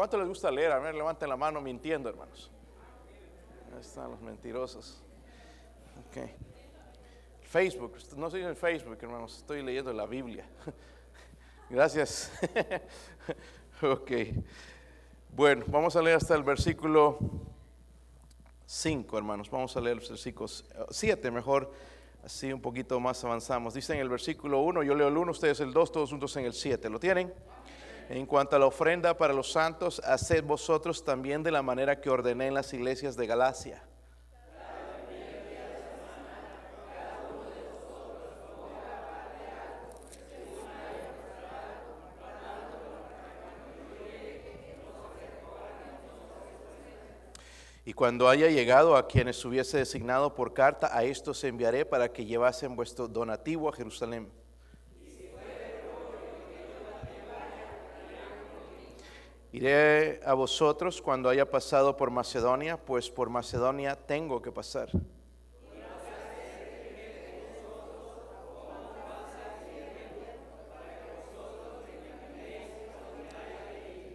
¿Cuánto les gusta leer? A ver, levanten la mano mintiendo, hermanos. Ahí están los mentirosos. Ok. Facebook, no estoy en Facebook, hermanos, estoy leyendo la Biblia. Gracias. ok. Bueno, vamos a leer hasta el versículo 5, hermanos. Vamos a leer los versículos 7, mejor. Así un poquito más avanzamos. Dice en el versículo 1, yo leo el 1, ustedes el 2, todos juntos en el 7. ¿Lo tienen? En cuanto a la ofrenda para los santos, haced vosotros también de la manera que ordené en las iglesias de Galacia. Y cuando haya llegado a quienes hubiese designado por carta, a estos enviaré para que llevasen vuestro donativo a Jerusalén. Iré a vosotros cuando haya pasado por Macedonia, pues por Macedonia tengo que pasar.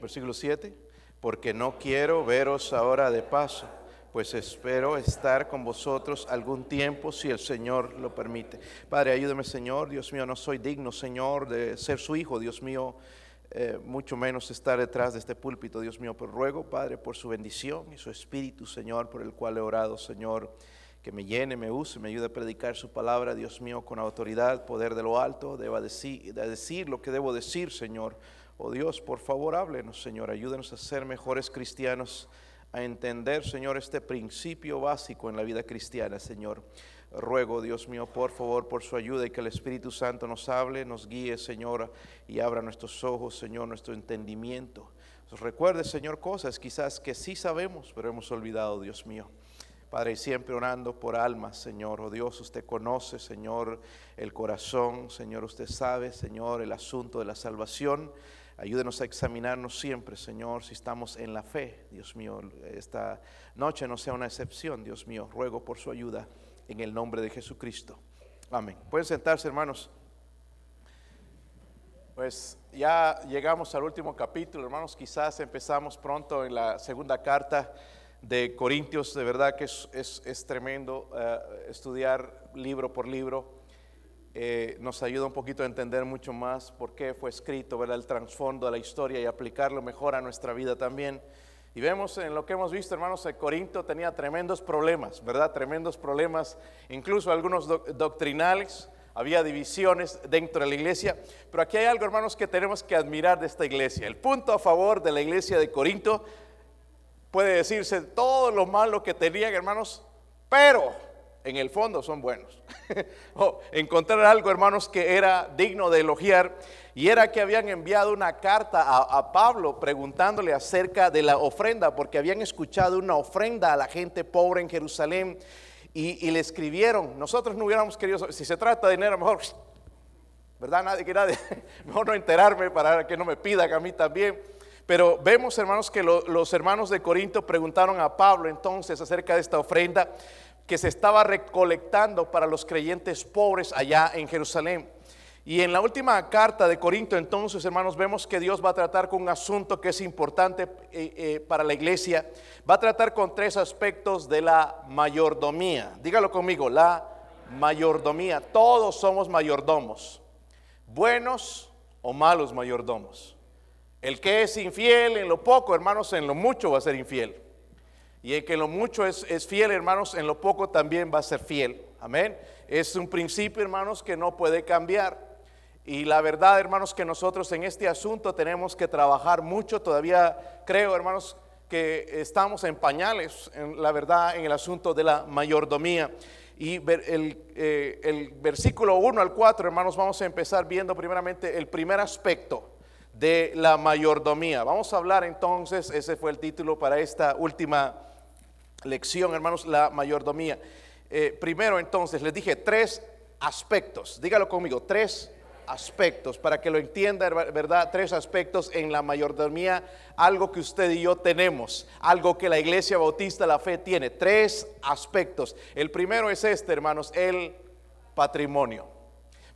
Versículo 7. Porque no quiero veros ahora de paso, pues espero estar con vosotros algún tiempo si el Señor lo permite. Padre, ayúdame Señor, Dios mío, no soy digno Señor de ser su hijo, Dios mío eh, mucho menos estar detrás de este púlpito, Dios mío, pero ruego, Padre, por su bendición y su espíritu, Señor, por el cual he orado, Señor, que me llene, me use, me ayude a predicar su palabra, Dios mío, con autoridad, poder de lo alto, deba decir, de decir lo que debo decir, Señor. Oh Dios, por favor, háblenos, Señor, ayúdenos a ser mejores cristianos, a entender, Señor, este principio básico en la vida cristiana, Señor. Ruego, Dios mío, por favor, por su ayuda y que el Espíritu Santo nos hable, nos guíe, Señor, y abra nuestros ojos, Señor, nuestro entendimiento. recuerde, Señor, cosas quizás que sí sabemos, pero hemos olvidado, Dios mío. Padre, siempre orando por almas, Señor. Oh Dios, usted conoce, Señor, el corazón. Señor, usted sabe, Señor, el asunto de la salvación. Ayúdenos a examinarnos siempre, Señor, si estamos en la fe. Dios mío, esta noche no sea una excepción, Dios mío. Ruego por su ayuda en el nombre de Jesucristo. Amén. Pueden sentarse, hermanos. Pues ya llegamos al último capítulo, hermanos. Quizás empezamos pronto en la segunda carta de Corintios. De verdad que es, tremendo eh, estudiar libro por libro. Eh, nos ayuda un poquito a entender mucho más por qué fue escrito, ver el trasfondo de la historia y aplicarlo mejor a nuestra vida también. Y vemos en lo que hemos visto, hermanos, que Corinto tenía tremendos problemas, ¿verdad? Tremendos problemas, incluso algunos doctrinales, había divisiones dentro de la iglesia, pero aquí hay algo, hermanos, que tenemos que admirar de esta iglesia. El punto a favor de la iglesia de Corinto puede decirse todo lo malo que tenían, hermanos, pero en el fondo son buenos. o encontrar algo, hermanos, que era digno de elogiar y era que habían enviado una carta a, Pablo preguntándole acerca de la ofrenda, porque habían escuchado una ofrenda a la gente pobre en Jerusalén y, le escribieron, nosotros no hubiéramos querido, si se trata de dinero, mejor, ¿verdad? Nadie que nadie, mejor no enterarme para que no me pidan a mí también. Pero vemos, hermanos, que los hermanos de Corinto preguntaron a Pablo entonces acerca de esta ofrenda que se estaba recolectando para los creyentes pobres allá en Jerusalén. Y en la última carta de Corinto, entonces, hermanos, vemos que Dios va a tratar con un asunto que es importante eh, eh, para la iglesia. Va a tratar con tres aspectos de la mayordomía. Dígalo conmigo, la mayordomía. Todos somos mayordomos, buenos o malos mayordomos. El que es infiel en lo poco, hermanos, en lo mucho va a ser infiel. Y el que lo mucho es, es fiel, hermanos, en lo poco también va a ser fiel. Amén. Es un principio, hermanos, que no puede cambiar. Y la verdad, hermanos, que nosotros en este asunto tenemos que trabajar mucho. Todavía creo, hermanos, que estamos en pañales, en la verdad, en el asunto de la mayordomía. Y el, eh, el versículo 1 al 4, hermanos, vamos a empezar viendo primeramente el primer aspecto de la mayordomía. Vamos a hablar entonces, ese fue el título para esta última lección, hermanos, la mayordomía. Eh, primero entonces, les dije tres aspectos, dígalo conmigo, tres aspectos, para que lo entienda, ¿verdad? Tres aspectos en la mayordomía, algo que usted y yo tenemos, algo que la iglesia bautista, la fe tiene, tres aspectos. El primero es este, hermanos, el patrimonio.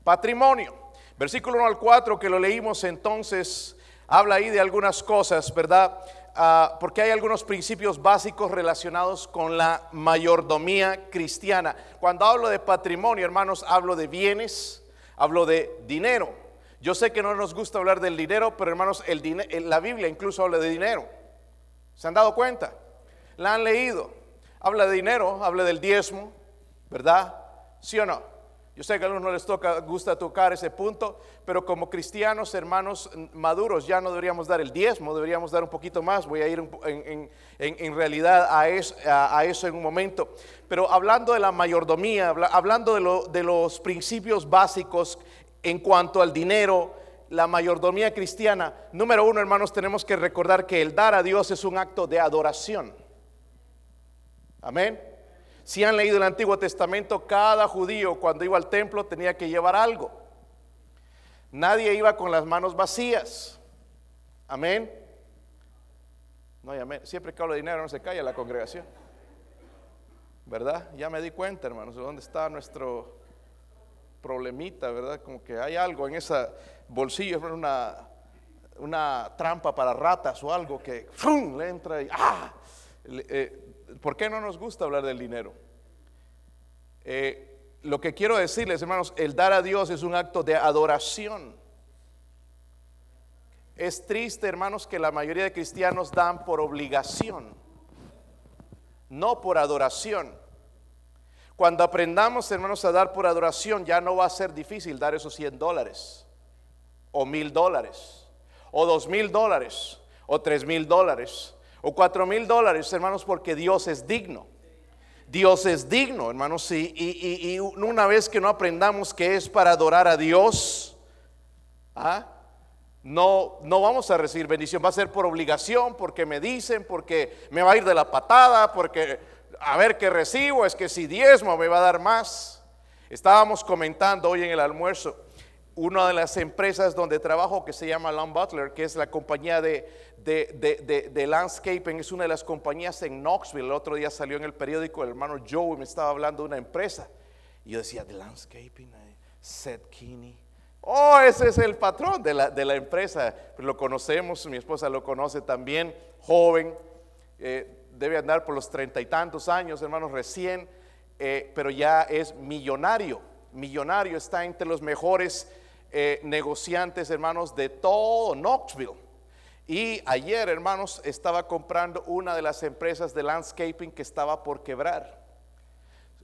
Patrimonio. Versículo 1 al 4 que lo leímos entonces, habla ahí de algunas cosas, ¿verdad? Ah, porque hay algunos principios básicos relacionados con la mayordomía cristiana. Cuando hablo de patrimonio, hermanos, hablo de bienes, hablo de dinero. Yo sé que no nos gusta hablar del dinero, pero hermanos, el la Biblia incluso habla de dinero. ¿Se han dado cuenta? La han leído. Habla de dinero, habla del diezmo, ¿verdad? ¿Sí o no? Yo sé que a algunos no les toca, gusta tocar ese punto, pero como cristianos, hermanos maduros, ya no deberíamos dar el diezmo, deberíamos dar un poquito más. Voy a ir en, realidad a, eso en un momento. Pero hablando de la mayordomía, hablando de, de los principios básicos en cuanto al dinero, la mayordomía cristiana, número uno, hermanos, tenemos que recordar que el dar a Dios es un acto de adoración. Amén. Si han leído el Antiguo Testamento, cada judío cuando iba al templo tenía que llevar algo. Nadie iba con las manos vacías. Amén. No, amén. Siempre que hablo de dinero no se calla la congregación. ¿Verdad? Ya me di cuenta, hermanos, de dónde está nuestro problemita, ¿verdad? Como que hay algo en ese bolsillo, una, una trampa para ratas o algo que le entra y ¡ah! Eh, ¿Por qué no nos gusta hablar del dinero? Eh, lo que quiero decirles, hermanos, el dar a Dios es un acto de adoración. Es triste, hermanos, que la mayoría de cristianos dan por obligación, no por adoración. Cuando aprendamos, hermanos, a dar por adoración, ya no va a ser difícil dar esos 100 dólares, o mil dólares, o dos mil dólares, o tres mil dólares o cuatro mil dólares, hermanos, porque Dios es digno. Dios es digno, hermanos, y, y, una vez que no aprendamos que es para adorar a Dios, ¿ah? no, no vamos a recibir bendición, va a ser por obligación, porque me dicen, porque me va a ir de la patada, porque a ver qué recibo, es que si diezmo me va a dar más. Estábamos comentando hoy en el almuerzo, una de las empresas donde trabajo que se llama Long Butler, que es la compañía de, landscaping, es una de las compañías en Knoxville. El otro día salió en el periódico el hermano Joe y me estaba hablando de una empresa. Y yo decía, de landscaping, Seth Kinney. Oh, ese es el patrón de la, de la empresa. Lo conocemos, mi esposa lo conoce también, joven, eh, debe andar por los treinta y tantos años, hermanos, recién, eh, pero ya es millonario. Millonario está entre los mejores eh, negociantes, hermanos, de todo Knoxville. Y ayer, hermanos, estaba comprando una de las empresas de landscaping que estaba por quebrar.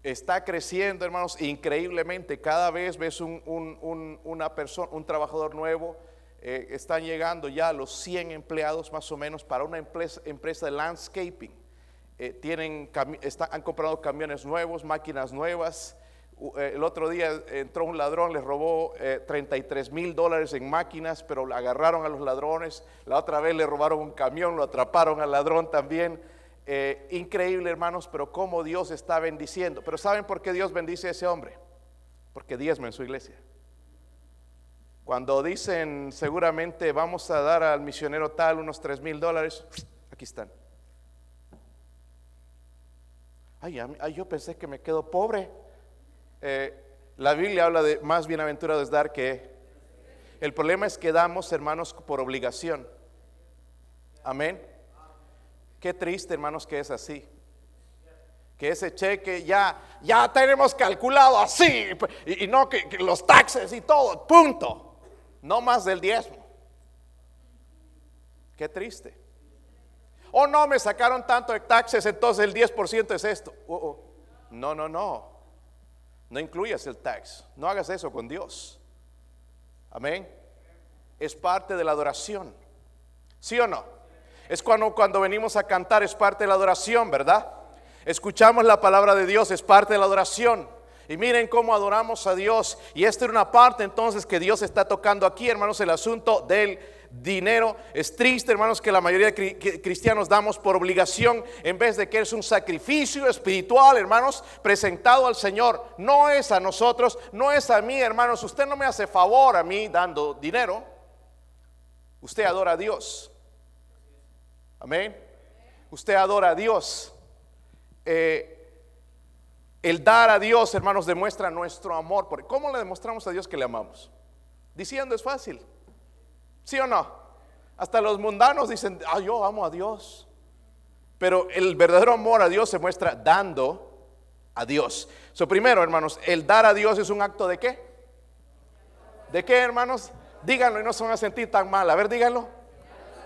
Está creciendo, hermanos, increíblemente. Cada vez ves un, una persona, un trabajador nuevo. Eh, están llegando ya los 100 empleados más o menos para una empresa, empresa de landscaping. Eh, tienen, han comprado camiones nuevos, máquinas nuevas. Eh, el otro día entró un ladrón, les robó 33 eh, mil dólares en máquinas, pero agarraron a los ladrones. La otra vez le robaron un camión, lo atraparon al ladrón también. Eh, increíble, hermanos, pero cómo Dios está bendiciendo. Pero ¿saben por qué Dios bendice a ese hombre? Porque diezma en su iglesia. Cuando dicen seguramente vamos a dar al misionero tal unos 3 mil dólares, aquí están. Ay, yo pensé que me quedo pobre. Eh, la Biblia habla de más bienaventurado es dar que... El problema es que damos, hermanos, por obligación. Amén. Qué triste, hermanos, que es así. Que ese cheque ya, ya tenemos calculado así, y, no que, los taxes y todo, punto. No más del diezmo. Qué triste. Oh, no, me sacaron tanto de taxes, entonces el 10% es esto. Oh, oh. No, no, no. No incluyas el tax. No hagas eso con Dios. Amén. Es parte de la adoración. ¿Sí o no? Es cuando, cuando venimos a cantar, es parte de la adoración, ¿verdad? Escuchamos la palabra de Dios, es parte de la adoración. Y miren cómo adoramos a Dios. Y esta es una parte entonces que Dios está tocando aquí, hermanos, el asunto del dinero. Es triste, hermanos, que la mayoría de cristianos damos por obligación en vez de que es un sacrificio espiritual, hermanos, presentado al Señor. No es a nosotros, no es a mí, hermanos. Usted no me hace favor a mí dando dinero. Usted adora a Dios. Amén. Usted adora a Dios. Eh, el dar a Dios, hermanos, demuestra nuestro amor. ¿Cómo le demostramos a Dios que le amamos? Diciendo es fácil. ¿Sí o no? Hasta los mundanos dicen, ah, yo amo a Dios. Pero el verdadero amor a Dios se muestra dando a Dios. So, primero, hermanos, el dar a Dios es un acto de qué? ¿De qué, hermanos? Díganlo y no se van a sentir tan mal. A ver, díganlo.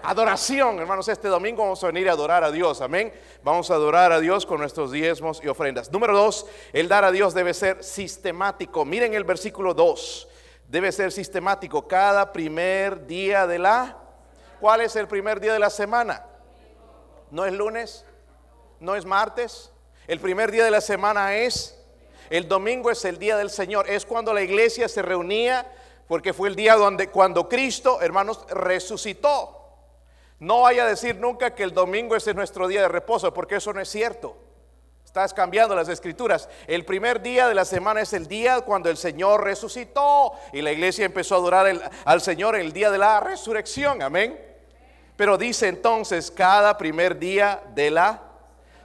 Adoración, hermanos, este domingo vamos a venir a adorar a Dios, amén. Vamos a adorar a Dios con nuestros diezmos y ofrendas. Número dos, el dar a Dios debe ser sistemático. Miren el versículo 2, debe ser sistemático cada primer día de la... ¿Cuál es el primer día de la semana? ¿No es lunes? ¿No es martes? El primer día de la semana es... El domingo es el día del Señor, es cuando la iglesia se reunía porque fue el día donde cuando Cristo, hermanos, resucitó. No vaya a decir nunca que el domingo es nuestro día de reposo, porque eso no es cierto. Estás cambiando las escrituras. El primer día de la semana es el día cuando el Señor resucitó y la iglesia empezó a adorar al Señor el día de la resurrección. Amén. Pero dice entonces cada primer día de la...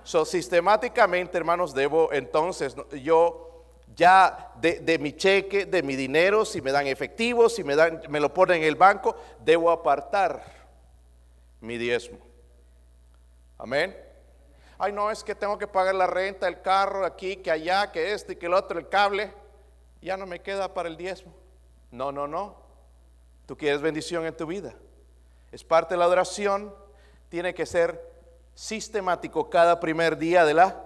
So, sistemáticamente, hermanos, debo entonces yo ya de, de, mi cheque, de mi dinero, si me dan efectivo, si me, dan, me lo ponen en el banco, debo apartar mi diezmo. Amén. Ay, no, es que tengo que pagar la renta, el carro, aquí, que allá, que este, que el otro, el cable. Ya no me queda para el diezmo. No, no, no. Tú quieres bendición en tu vida. Es parte de la adoración. Tiene que ser sistemático cada primer día de la...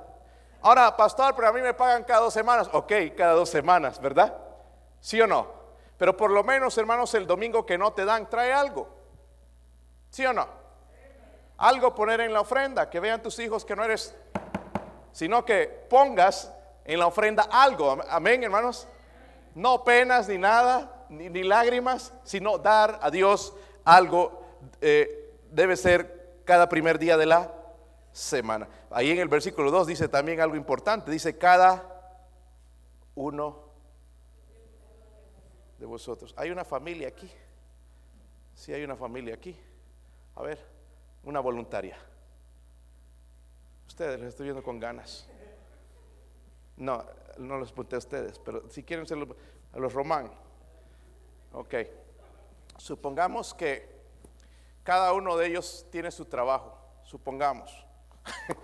Ahora, pastor, pero a mí me pagan cada dos semanas. Ok, cada dos semanas, ¿verdad? ¿Sí o no? Pero por lo menos, hermanos, el domingo que no te dan, trae algo. ¿Sí o no? Algo poner en la ofrenda, que vean tus hijos que no eres, sino que pongas en la ofrenda algo. Amén, hermanos. No penas ni nada, ni, lágrimas, sino dar a Dios algo. Eh, debe ser cada primer día de la semana. Ahí en el versículo 2 dice también algo importante. Dice cada uno de vosotros. Hay una familia aquí. Sí, hay una familia aquí. A ver una voluntaria. Ustedes les estoy viendo con ganas. No, no los apunté a ustedes, pero si quieren ser a los román. Ok. Supongamos que cada uno de ellos tiene su trabajo. Supongamos.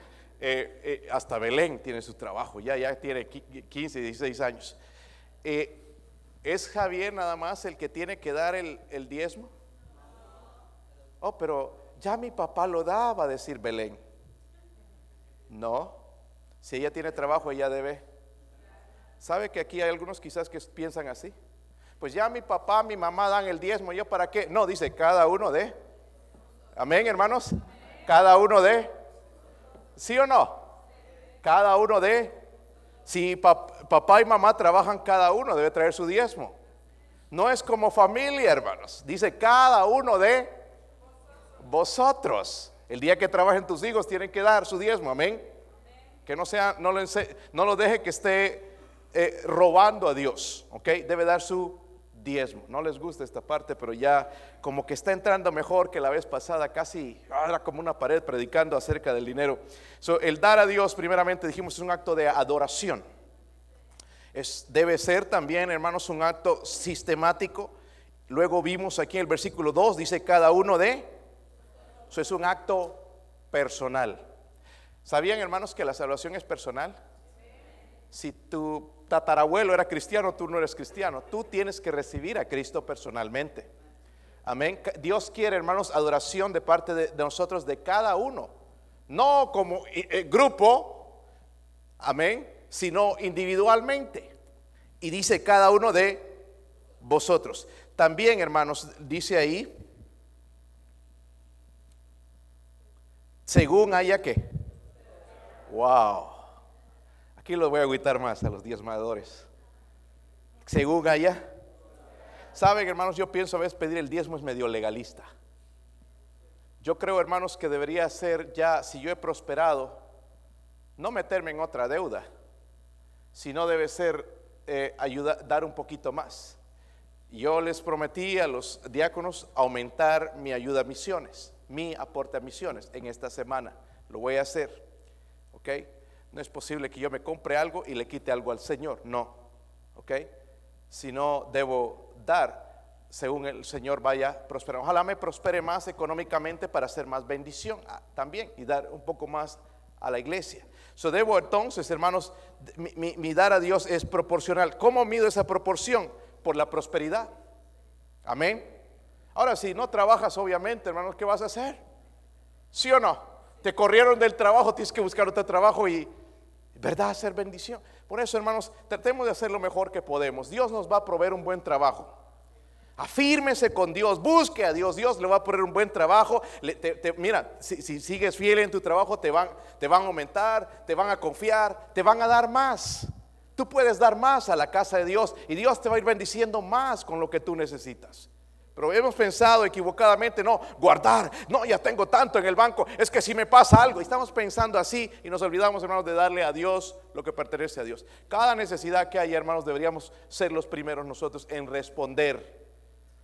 Eh, eh, hasta Belén tiene su trabajo. Ya, ya tiene 15, 16 años. Eh, ¿Es Javier nada más el que tiene que dar el, el diezmo? Oh, pero ya mi papá lo daba, decir Belén. No, si ella tiene trabajo, ella debe. ¿Sabe que aquí hay algunos quizás que piensan así? Pues ya mi papá, mi mamá dan el diezmo, ¿yo para qué? No, dice cada uno de. Amén, hermanos. Cada uno de. ¿Sí o no? Cada uno de. Si papá y mamá trabajan, cada uno debe traer su diezmo. No es como familia, hermanos. Dice cada uno de vosotros. El día que trabajen tus hijos tienen que dar su diezmo, amén. Que no sea, no lo, no lo deje que esté eh, robando a Dios, ok. Debe dar su diezmo. No les gusta esta parte, pero ya como que está entrando mejor que la vez pasada, casi era como una pared predicando acerca del dinero. el dar a Dios, primeramente dijimos, es un acto de adoración. Es, debe ser también, hermanos, un acto sistemático. Luego vimos aquí en el versículo 2, dice cada uno de eso es un acto personal. ¿Sabían, hermanos, que la salvación es personal? Si tu tatarabuelo era cristiano, tú no eres cristiano. Tú tienes que recibir a Cristo personalmente. Amén. Dios quiere, hermanos, adoración de parte de, nosotros, de cada uno. No como eh, eh, grupo, amén, sino individualmente. Y dice cada uno de vosotros. También, hermanos, dice ahí, Según haya que. Wow. Aquí los voy a agüitar más a los diezmadores. Según haya. Saben, hermanos, yo pienso a veces pedir el diezmo es medio legalista. Yo creo, hermanos, que debería ser ya, si yo he prosperado, no meterme en otra deuda, sino debe ser eh, dar un poquito más. Yo les prometí a los diáconos aumentar mi ayuda a misiones mi aporte a misiones en esta semana. Lo voy a hacer. ¿Ok? No es posible que yo me compre algo y le quite algo al Señor. No. ¿Ok? Si no debo dar según el Señor vaya prosperando. Ojalá me prospere más económicamente para hacer más bendición ah, también y dar un poco más a la iglesia. So debo entonces, hermanos, mi dar a Dios es proporcional. ¿Cómo mido esa proporción? Por la prosperidad. Amén. Ahora, si no trabajas, obviamente, hermanos, ¿qué vas a hacer? ¿Sí o no? Te corrieron del trabajo, tienes que buscar otro trabajo y, ¿verdad? Hacer bendición. Por eso, hermanos, tratemos de hacer lo mejor que podemos. Dios nos va a proveer un buen trabajo. Afírmese con Dios, busque a Dios, Dios le va a poner un buen trabajo. mira, si, sigues fiel en tu trabajo, te van, te van a aumentar, te van a confiar, te van a dar más. Tú puedes dar más a la casa de Dios y Dios te va a ir bendiciendo más con lo que tú necesitas. Pero hemos pensado equivocadamente, no, guardar, no, ya tengo tanto en el banco, es que si me pasa algo, y estamos pensando así y nos olvidamos, hermanos, de darle a Dios lo que pertenece a Dios. Cada necesidad que hay, hermanos, deberíamos ser los primeros nosotros en responder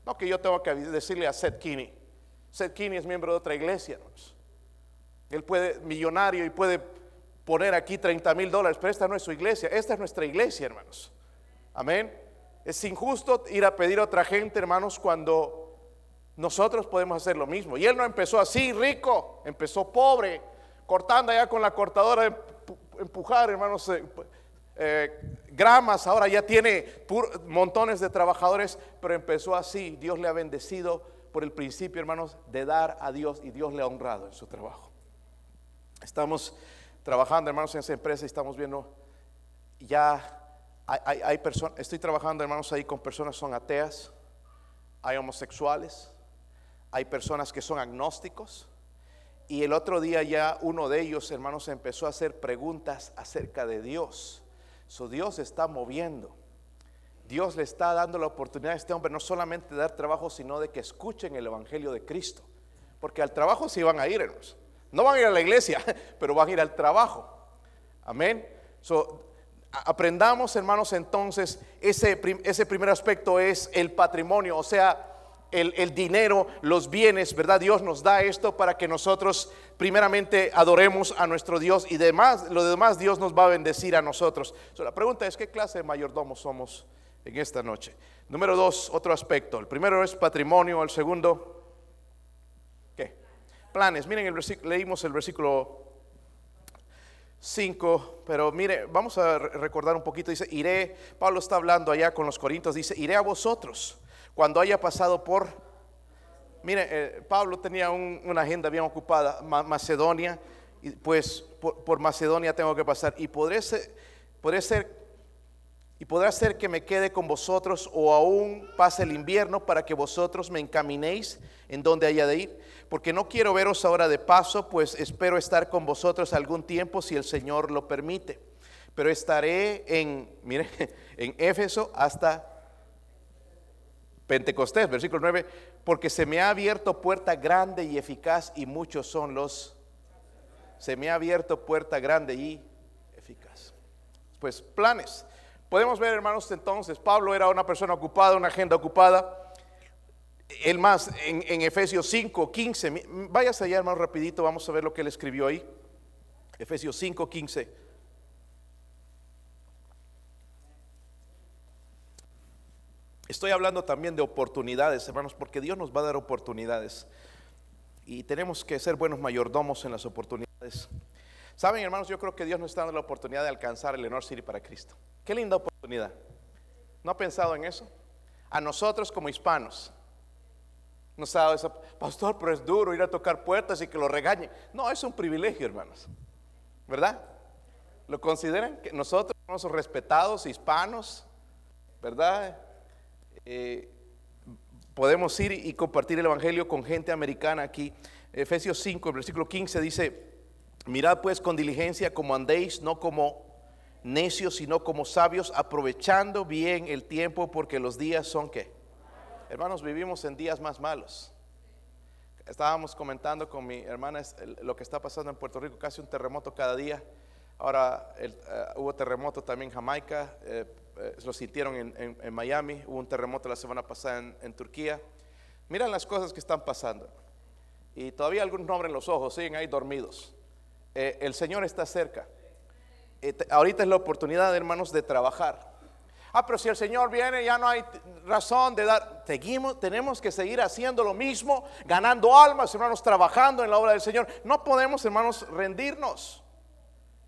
no que yo tengo que decirle a Seth Kinney. Seth Kinney es miembro de otra iglesia. Él puede, millonario, y puede poner aquí 30 mil dólares, pero esta no es su iglesia, esta es nuestra iglesia, hermanos. Amén. Es injusto ir a pedir a otra gente, hermanos, cuando nosotros podemos hacer lo mismo. Y él no empezó así, rico, empezó pobre, cortando allá con la cortadora empujar, hermanos, eh, eh, gramas, ahora ya tiene montones de trabajadores, pero empezó así. Dios le ha bendecido por el principio, hermanos, de dar a Dios y Dios le ha honrado en su trabajo. Estamos trabajando, hermanos, en esa empresa y estamos viendo ya hay, personas, estoy trabajando, hermanos, ahí con personas que son ateas, hay homosexuales, hay personas que son agnósticos. Y el otro día ya uno de ellos, hermanos, empezó a hacer preguntas acerca de Dios. So Dios está moviendo. Dios le está dando la oportunidad a este hombre no solamente de dar trabajo, sino de que escuchen el Evangelio de Cristo. Porque al trabajo sí van a ir, hermanos. No van a ir a la iglesia, pero van a ir al trabajo. Amén. Aprendamos, hermanos, entonces, ese, ese primer aspecto es el patrimonio, o sea, el, dinero, los bienes, ¿verdad? Dios nos da esto para que nosotros primeramente adoremos a nuestro Dios y demás, lo demás Dios nos va a bendecir a nosotros. la pregunta es, ¿qué clase de mayordomos somos en esta noche? Número dos, otro aspecto. El primero es patrimonio, el segundo, ¿qué? Planes. Miren, el leímos el versículo 5, pero mire, vamos a recordar un poquito, dice, iré, Pablo está hablando allá con los corintios, dice, iré a vosotros cuando haya pasado por, mire, eh, Pablo tenía una agenda bien ocupada, Macedonia, pues por, Macedonia tengo que pasar. Y podré ser, ser y podrá ser que me quede con vosotros o aún pase el invierno para que vosotros me encaminéis en donde haya de ir, porque no quiero veros ahora de paso, pues espero estar con vosotros algún tiempo si el Señor lo permite. Pero estaré en, mire, en Éfeso hasta Pentecostés, versículo 9, porque se me ha abierto puerta grande y eficaz y muchos son los... Se me ha abierto puerta grande y eficaz. Pues planes. Podemos ver, hermanos, entonces, Pablo era una persona ocupada, una agenda ocupada. El más, en, Efesios 5, 15, váyase allá, hermano, rapidito, vamos a ver lo que él escribió ahí. Efesios 5, 15. Estoy hablando también de oportunidades, hermanos, porque Dios nos va a dar oportunidades. Y tenemos que ser buenos mayordomos en las oportunidades. Saben, hermanos, yo creo que Dios nos está dando la oportunidad de alcanzar el Honor City para Cristo. Qué linda oportunidad. ¿No ha pensado en eso? A nosotros como hispanos. Nos ha dado pastor, pero es duro ir a tocar puertas y que lo regañen. No, es un privilegio, hermanos. ¿Verdad? ¿Lo consideran? Que nosotros somos respetados, hispanos, ¿verdad? Eh, podemos ir y compartir el Evangelio con gente americana aquí. Efesios 5, versículo 15 dice, mirad pues con diligencia como andéis, no como necios, sino como sabios, aprovechando bien el tiempo porque los días son que. Hermanos, vivimos en días más malos. Estábamos comentando con mi hermana lo que está pasando en Puerto Rico, casi un terremoto cada día. Ahora eh, hubo terremoto también en Jamaica, eh, eh, lo sintieron en, Miami, hubo un terremoto la semana pasada en, Turquía. Miran las cosas que están pasando. Y todavía algunos no abren los ojos, siguen ahí dormidos. el Señor está cerca. ahorita es la oportunidad, hermanos, de trabajar. Ah, pero si el Señor viene, ya no hay razón de dar. Seguimos, tenemos que seguir haciendo lo mismo, ganando almas, hermanos, trabajando en la obra del Señor. No podemos, hermanos, rendirnos.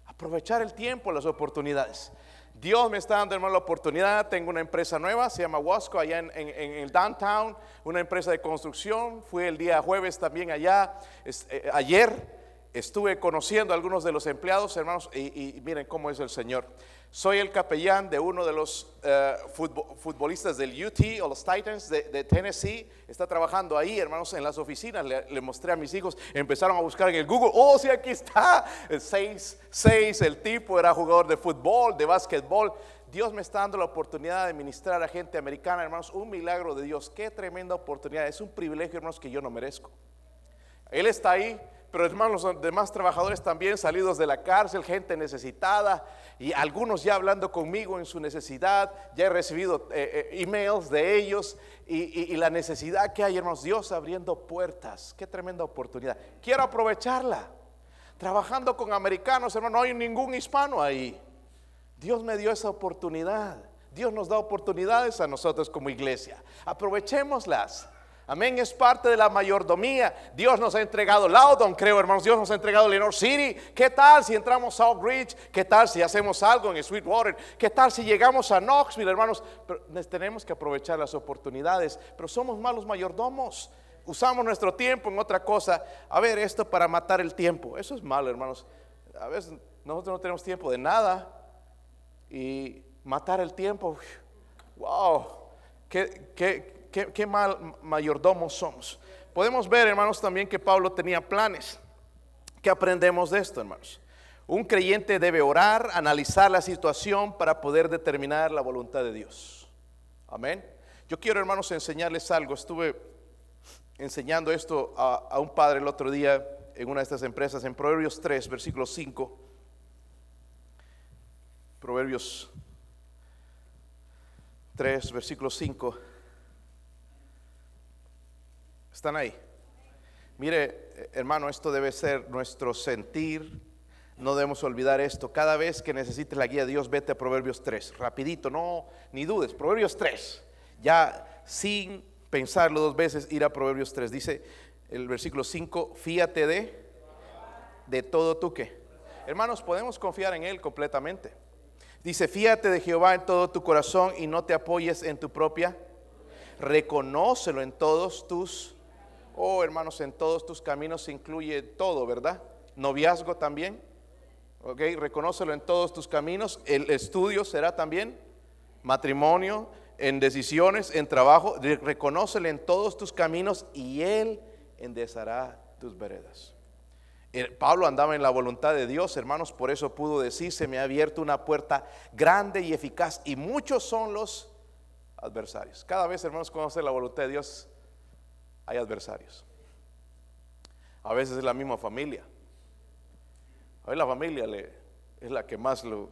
Aprovechar el tiempo, las oportunidades. Dios me está dando, hermano, la oportunidad. Tengo una empresa nueva, se llama Wasco, allá en, el downtown, una empresa de construcción. Fui el día jueves también allá. Eh, ayer estuve conociendo a algunos de los empleados, hermanos, y, miren cómo es el Señor. Soy el capellán de uno de los eh, futbolistas del UT o los Titans de, Tennessee. Está trabajando ahí, hermanos, en las oficinas. Le, mostré a mis hijos, empezaron a buscar en el Google. Oh, sí, aquí está. El 6, el tipo era jugador de fútbol, de básquetbol. Dios me está dando la oportunidad de ministrar a gente americana, hermanos. Un milagro de Dios. Qué tremenda oportunidad. Es un privilegio, hermanos, que yo no merezco. Él está ahí pero hermanos, los demás trabajadores también salidos de la cárcel, gente necesitada, y algunos ya hablando conmigo en su necesidad, ya he recibido eh, eh, emails de ellos y, la necesidad que hay, hermanos, Dios abriendo puertas, qué tremenda oportunidad. Quiero aprovecharla. Trabajando con americanos, hermanos, no hay ningún hispano ahí. Dios me dio esa oportunidad. Dios nos da oportunidades a nosotros como iglesia. Aprovechémoslas. Amén, es parte de la mayordomía. Dios nos ha entregado Loudon, creo, hermanos. Dios nos ha entregado Lenore City. ¿Qué tal si entramos a Oak? ¿Qué tal si hacemos algo en Sweetwater? ¿Qué tal si llegamos a Knoxville, hermanos? Pero tenemos que aprovechar las oportunidades. Pero somos malos mayordomos. Usamos nuestro tiempo en otra cosa. A ver, esto para matar el tiempo. Eso es malo, hermanos. A veces nosotros no tenemos tiempo de nada. Y matar el tiempo. Wow. ¿Qué, qué, qué, mal mayordomos somos. Podemos ver, hermanos, también que Pablo tenía planes. ¿Qué aprendemos de esto, hermanos? Un creyente debe orar, analizar la situación para poder determinar la voluntad de Dios. Amén. Yo quiero, hermanos, enseñarles algo. Estuve enseñando esto a, a, un padre el otro día en una de estas empresas, en Proverbios 3, versículo 5. Proverbios 3, versículo 5. ¿Están ahí? Mire, hermano, esto debe ser nuestro sentir. No debemos olvidar esto. Cada vez que necesites la guía de Dios, vete a Proverbios 3. Rapidito, no, ni dudes. Proverbios 3. Ya sin pensarlo dos veces, ir a Proverbios 3. Dice el versículo 5, fíate de, de todo tú que. Hermanos, podemos confiar en Él completamente. Dice, fíate de Jehová en todo tu corazón y no te apoyes en tu propia. Reconócelo en todos tus Oh, hermanos, en todos tus caminos se incluye todo, ¿verdad? Noviazgo también. Ok, reconócelo en todos tus caminos. El estudio será también matrimonio, en decisiones, en trabajo. Reconócelo en todos tus caminos y Él enderezará tus veredas. Eh, Pablo andaba en la voluntad de Dios, hermanos, por eso pudo decir, se me ha abierto una puerta grande y eficaz y muchos son los adversarios. Cada vez, hermanos, conocer la voluntad de Dios hay adversarios. A veces es la misma familia. A la familia le, es la que más lo,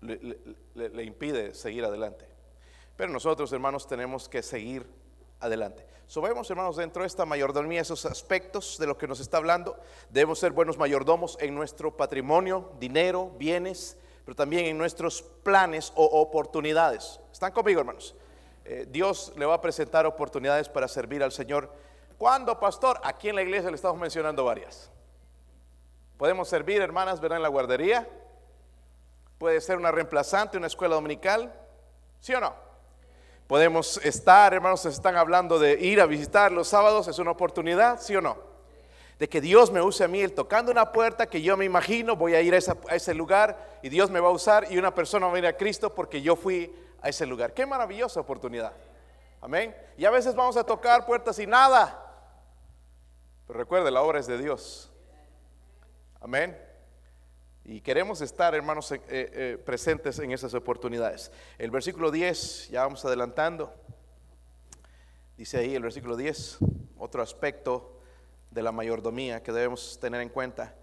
le, impide seguir adelante. Pero nosotros, hermanos, tenemos que seguir adelante. Sabemos, hermanos, dentro de esta mayordomía, esos aspectos de lo que nos está hablando, debemos ser buenos mayordomos en nuestro patrimonio, dinero, bienes, pero también en nuestros planes o oportunidades. ¿Están conmigo, hermanos? Eh, Dios le va a presentar oportunidades para servir al Señor. ¿Cuándo, pastor? Aquí en la iglesia le estamos mencionando varias. Podemos servir, hermanas, ¿verdad? En la guardería. Puede ser una reemplazante, una escuela dominical. ¿Sí o no? Podemos estar, hermanos, están hablando de ir a visitar los sábados. ¿Es una oportunidad? ¿Sí o no? De que Dios me use a mí, el tocando una puerta que yo me imagino, voy a ir a, a ese lugar y Dios me va a usar y una persona va a venir a Cristo porque yo fui a ese lugar. Qué maravillosa oportunidad. Amén. Y a veces vamos a tocar puertas y nada. Pero recuerde, la obra es de Dios. Amén. Y queremos estar, hermanos, eh, eh, presentes en esas oportunidades. El versículo 10, ya vamos adelantando. Dice ahí el versículo 10, otro aspecto de la mayordomía que debemos tener en cuenta.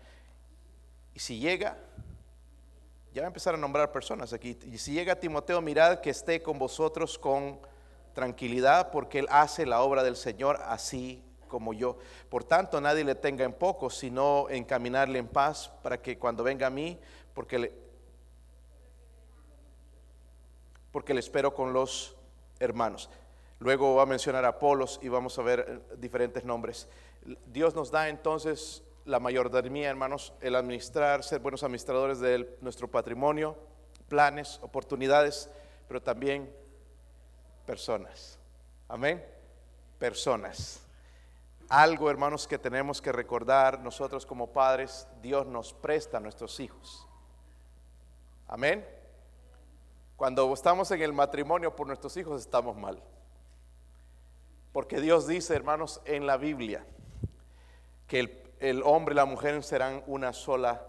Y si llega, ya va a empezar a nombrar personas aquí. Y si llega Timoteo, mirad que esté con vosotros con tranquilidad, porque él hace la obra del Señor así como yo. Por tanto, nadie le tenga en poco, sino encaminarle en paz para que cuando venga a mí, porque le... porque le espero con los hermanos. Luego va a mencionar a Apolos y vamos a ver eh, diferentes nombres. Dios nos da entonces la mayordomía, hermanos, el administrar, ser buenos administradores de nuestro patrimonio, planes, oportunidades, pero también personas. Amén. Personas. Algo, hermanos, que tenemos que recordar nosotros como padres, Dios nos presta a nuestros hijos. Amén. Cuando estamos en el matrimonio por nuestros hijos estamos mal. Porque Dios dice, hermanos, en la Biblia, que el, el hombre y la mujer serán una sola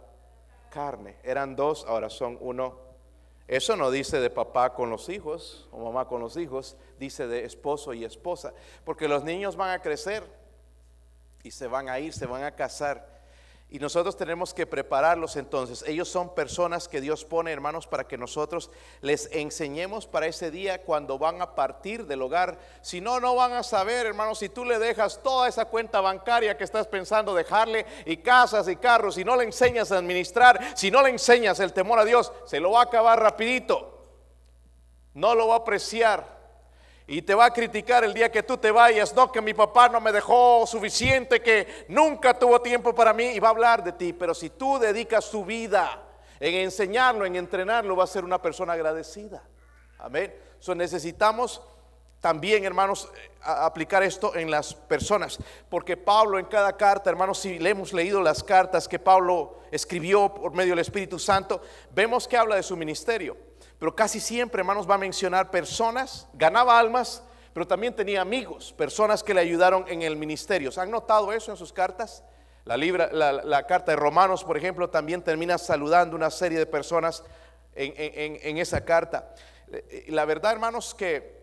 carne. Eran dos, ahora son uno. Eso no dice de papá con los hijos o mamá con los hijos, dice de esposo y esposa. Porque los niños van a crecer y se van a ir, se van a casar. Y nosotros tenemos que prepararlos entonces. Ellos son personas que Dios pone, hermanos, para que nosotros les enseñemos para ese día cuando van a partir del hogar. Si no, no van a saber, hermanos, si tú le dejas toda esa cuenta bancaria que estás pensando dejarle y casas y carros, si no le enseñas a administrar, si no le enseñas el temor a Dios, se lo va a acabar rapidito. No lo va a apreciar y te va a criticar el día que tú te vayas, no que mi papá no me dejó suficiente, que nunca tuvo tiempo para mí y va a hablar de ti, pero si tú dedicas tu vida en enseñarlo, en entrenarlo, va a ser una persona agradecida. Amén. So necesitamos también, hermanos, aplicar esto en las personas, porque Pablo en cada carta, hermanos, si le hemos leído las cartas que Pablo escribió por medio del Espíritu Santo, vemos que habla de su ministerio pero casi siempre, hermanos, va a mencionar personas, ganaba almas, pero también tenía amigos, personas que le ayudaron en el ministerio. ¿Se han notado eso en sus cartas? La, carta de Romanos, por ejemplo, también termina saludando una serie de personas en, esa carta. Eh, la verdad, hermanos, que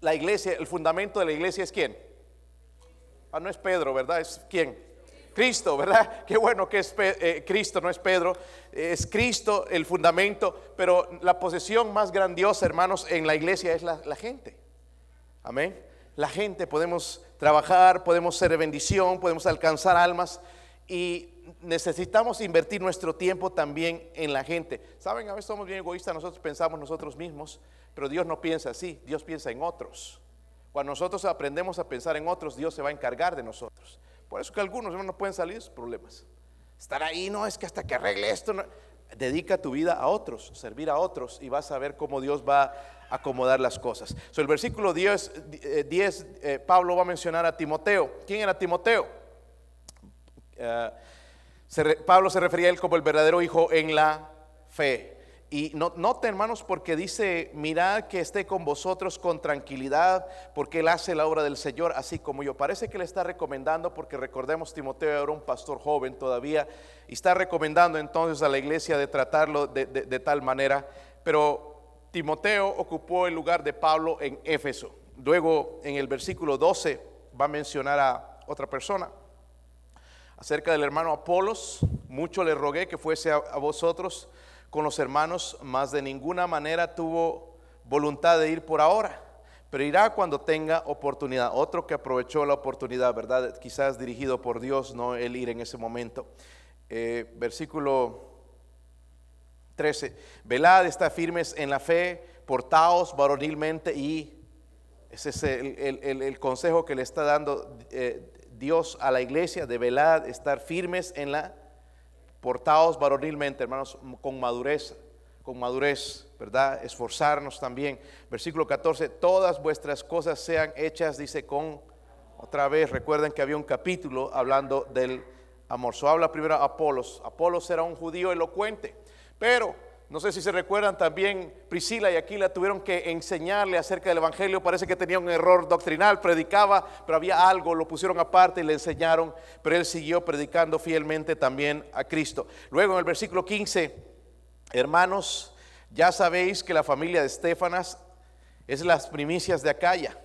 la iglesia, el fundamento de la iglesia es quién? Ah, no es Pedro, ¿verdad? Es quién? Cristo, ¿verdad? Qué bueno que es eh, Cristo, no es Pedro. Es Cristo el fundamento, pero la posesión más grandiosa, hermanos, en la iglesia es la, gente. Amén. La gente, podemos trabajar, podemos ser bendición, podemos alcanzar almas y necesitamos invertir nuestro tiempo también en la gente. Saben, a veces somos bien egoístas, nosotros pensamos nosotros mismos, pero Dios no piensa así, Dios piensa en otros. Cuando nosotros aprendemos a pensar en otros, Dios se va a encargar de nosotros. Por eso que algunos no pueden salir de sus problemas. Estar ahí no es que hasta que arregle esto. Dedica tu vida a otros, servir a otros y vas a ver cómo Dios va a acomodar las cosas. So, el versículo 10, 10 eh, eh, Pablo va a mencionar a Timoteo. ¿Quién era Timoteo? Eh, Pablo se refería a él como el verdadero hijo en la fe. Y no, noten, hermanos, porque dice, mirad que esté con vosotros con tranquilidad, porque él hace la obra del Señor, así como yo. Parece que le está recomendando, porque recordemos, Timoteo era un pastor joven todavía, y está recomendando entonces a la iglesia de tratarlo de, tal manera. Pero Timoteo ocupó el lugar de Pablo en Éfeso. Luego, en el versículo 12, va a mencionar a otra persona. Acerca del hermano Apolos, mucho le rogué que fuese a vosotros con los hermanos, más de ninguna manera tuvo voluntad de ir por ahora, pero irá cuando tenga oportunidad. Otro que aprovechó la oportunidad, ¿verdad? Quizás dirigido por Dios, no el ir en ese momento. Eh, versículo 13, velad, está firmes en la fe, portaos varonilmente y ese es el, consejo que le está dando eh, Dios a la iglesia, de velad, estar firmes en la portaos varonilmente, hermanos, con madurez, con madurez, ¿verdad? Esforzarnos también. Versículo 14, todas vuestras cosas sean hechas, dice, con, otra vez, recuerden que había un capítulo hablando del amor. So habla primero Apolos. Apolos era un judío elocuente, pero no sé si se recuerdan también, Priscila y Aquila tuvieron que enseñarle acerca del Evangelio. Parece que tenía un error doctrinal, predicaba, pero había algo, lo pusieron aparte y le enseñaron, pero él siguió predicando fielmente también a Cristo. Luego en el versículo 15, hermanos, ya sabéis que la familia de Estefanas es las primicias de Acaya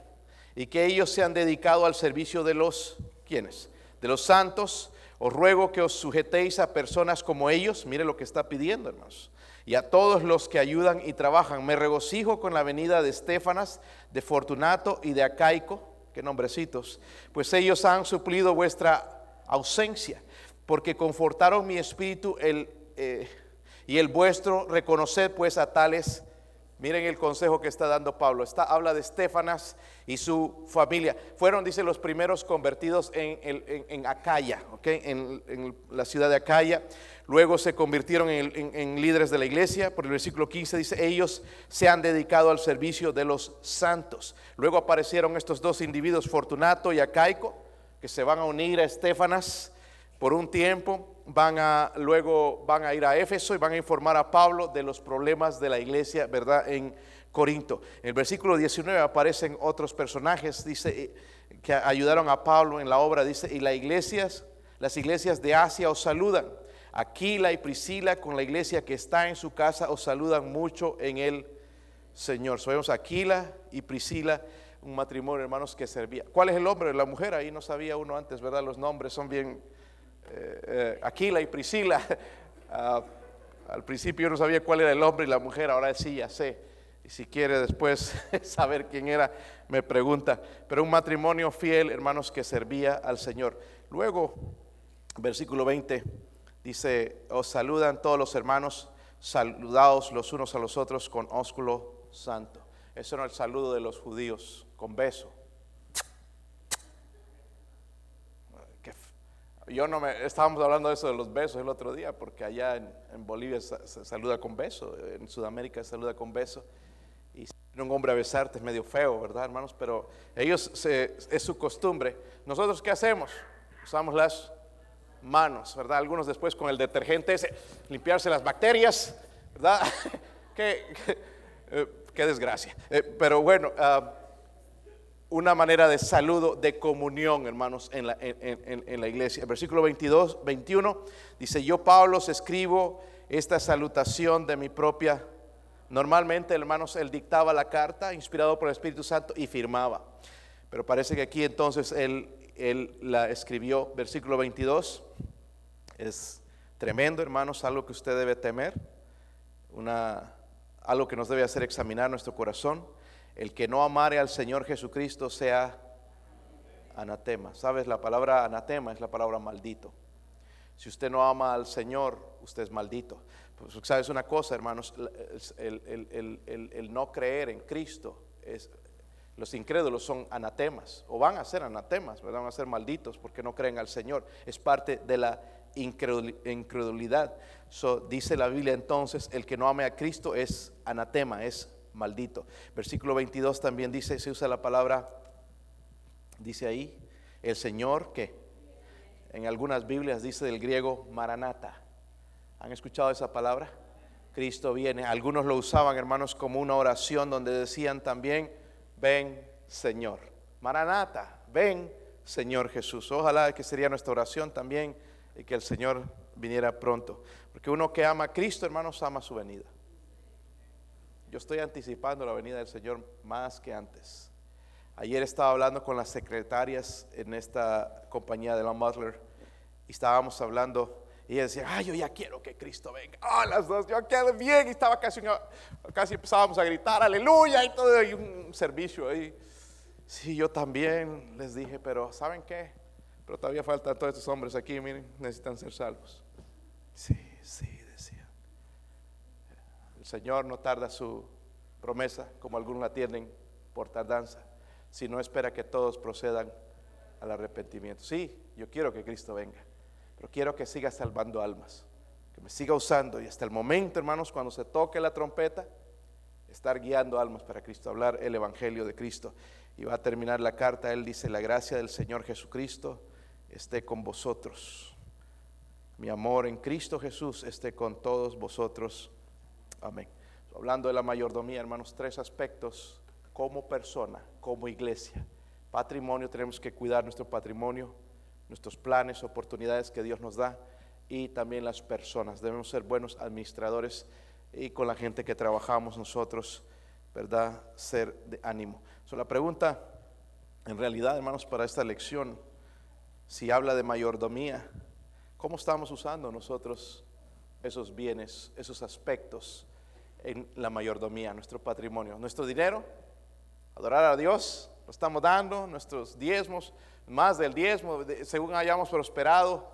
y que ellos se han dedicado al servicio de los, ¿quiénes? De los santos. Os ruego que os sujetéis a personas como ellos. Mire lo que está pidiendo, hermanos y a todos los que ayudan y trabajan. Me regocijo con la venida de Estefanas, de Fortunato y de Acaico, que nombrecitos, pues ellos han suplido vuestra ausencia, porque confortaron mi espíritu el, eh, y el vuestro. Reconoced pues a tales Miren el consejo que está dando Pablo. Habla de Estefanas y su familia. Fueron, dice, los primeros convertidos en, en, Acaya, en, la ciudad de Acaya. Luego se convirtieron en, líderes de la iglesia. Por el versículo 15 dice, ellos se han dedicado al servicio de los santos. Luego aparecieron estos dos individuos, Fortunato y Acaico, que se van a unir a Estefanas por un tiempo van a luego van a ir a Éfeso y van a informar a Pablo de los problemas de la iglesia, ¿verdad? En Corinto. En el versículo 19 aparecen otros personajes, dice eh, que ayudaron a Pablo en la obra, dice, y las iglesias, las iglesias de Asia os saludan. Aquila y Priscila con la iglesia que está en su casa os saludan mucho en el Señor. Sabemos Aquila y Priscila, un matrimonio, hermanos, que servía. ¿Cuál es el hombre? La mujer, ahí no sabía uno antes, ¿verdad? Los nombres son bien eh, eh, Aquila y Priscila. Ah, al principio yo no sabía cuál era el hombre y la mujer, ahora sí ya sé. Y si quiere después saber quién era, me pregunta. Pero un matrimonio fiel, hermanos, que servía al Señor. Luego, versículo 20, dice, os saludan todos los hermanos, saludaos los unos a los otros con ósculo santo. Eso era el saludo de los judíos, con beso. Yo no me, estábamos hablando de eso de los besos el otro día, porque allá en, Bolivia se, saluda con beso, en Sudamérica se saluda con beso. Y si un hombre a besarte es medio feo, ¿verdad, hermanos? Pero ellos es su costumbre. ¿Nosotros qué hacemos? Usamos las manos, ¿verdad? Algunos después con el detergente ese, limpiarse las bacterias, ¿verdad? qué, eh, desgracia. Eh, pero bueno. Uh, una manera de saludo, de comunión, hermanos, en la, en, la iglesia. El versículo 22, 21 dice, yo Pablo os escribo esta salutación de mi propia... Normalmente, hermanos, él dictaba la carta, inspirado por el Espíritu Santo, y firmaba. Pero parece que aquí entonces él, él la escribió, versículo 22. Es tremendo, hermanos, algo que usted debe temer, una, algo que nos debe hacer examinar nuestro corazón el que no amare al Señor Jesucristo sea anatema. ¿Sabes? La palabra anatema es la palabra maldito. Si usted no ama al Señor, usted es maldito. Pues, ¿Sabes una cosa, hermanos? El, no creer en Cristo los incrédulos son anatemas, o van a ser anatemas, van a ser malditos porque no creen al Señor. Es parte de la incredulidad. dice la Biblia entonces, el que no ame a Cristo es anatema, es maldito. Versículo 22 también dice, se usa la palabra, dice ahí, el Señor que en algunas Biblias dice del griego maranata. ¿Han escuchado esa palabra? Cristo viene. Algunos lo usaban, hermanos, como una oración donde decían también, ven Señor. Maranata, ven Señor Jesús. Ojalá que sería nuestra oración también y que el Señor viniera pronto. Porque uno que ama a Cristo, hermanos, ama su venida. Yo estoy anticipando la venida del Señor más que antes. Ayer estaba hablando con las secretarias en esta compañía de la Butler y estábamos hablando y ella decía, ay, yo ya quiero que Cristo venga. Ah, las dos, yo quiero bien. Y estaba casi, casi empezábamos a gritar, aleluya, y todo, y un servicio ahí. Sí, yo también les dije, pero ¿saben qué? Pero todavía faltan todos estos hombres aquí, miren, necesitan ser salvos. Sí, sí. Señor no tarda su promesa, como algunos la tienen por tardanza, sino espera que todos procedan al arrepentimiento. Sí, yo quiero que Cristo venga, pero quiero que siga salvando almas, que me siga usando y hasta el momento, hermanos, cuando se toque la trompeta, estar guiando almas para Cristo, hablar el Evangelio de Cristo. Y va a terminar la carta, él dice, la gracia del Señor Jesucristo esté con vosotros. Mi amor en Cristo Jesús esté con todos vosotros. Amén. Hablando de la mayordomía, hermanos, tres aspectos como persona, como iglesia. Patrimonio, tenemos que cuidar nuestro patrimonio, nuestros planes, oportunidades que Dios nos da y también las personas. Debemos ser buenos administradores y con la gente que trabajamos nosotros, ¿verdad? Ser de ánimo. So, la pregunta, en realidad, hermanos, para esta lección, si habla de mayordomía, ¿cómo estamos usando nosotros esos bienes, esos aspectos en la mayordomía, nuestro patrimonio, nuestro dinero, adorar a Dios, lo estamos dando, nuestros diezmos, más del diezmo, según hayamos prosperado,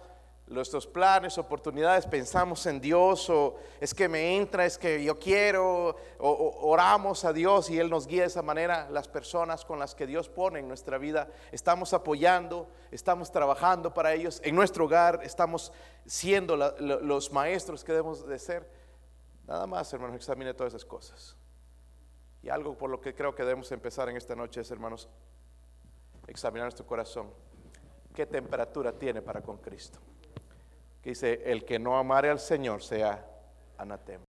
nuestros planes, oportunidades, pensamos en Dios o es que me entra, es que yo quiero, o, oramos a Dios y Él nos guía de esa manera, las personas con las que Dios pone en nuestra vida, estamos apoyando, estamos trabajando para ellos, en nuestro hogar estamos siendo los maestros que debemos de ser. Nada más, hermanos, examine todas esas cosas. Y algo por lo que creo que debemos empezar en esta noche es, hermanos, examinar nuestro corazón. ¿Qué temperatura tiene para con Cristo? Que dice, el que no amare al Señor sea anatema.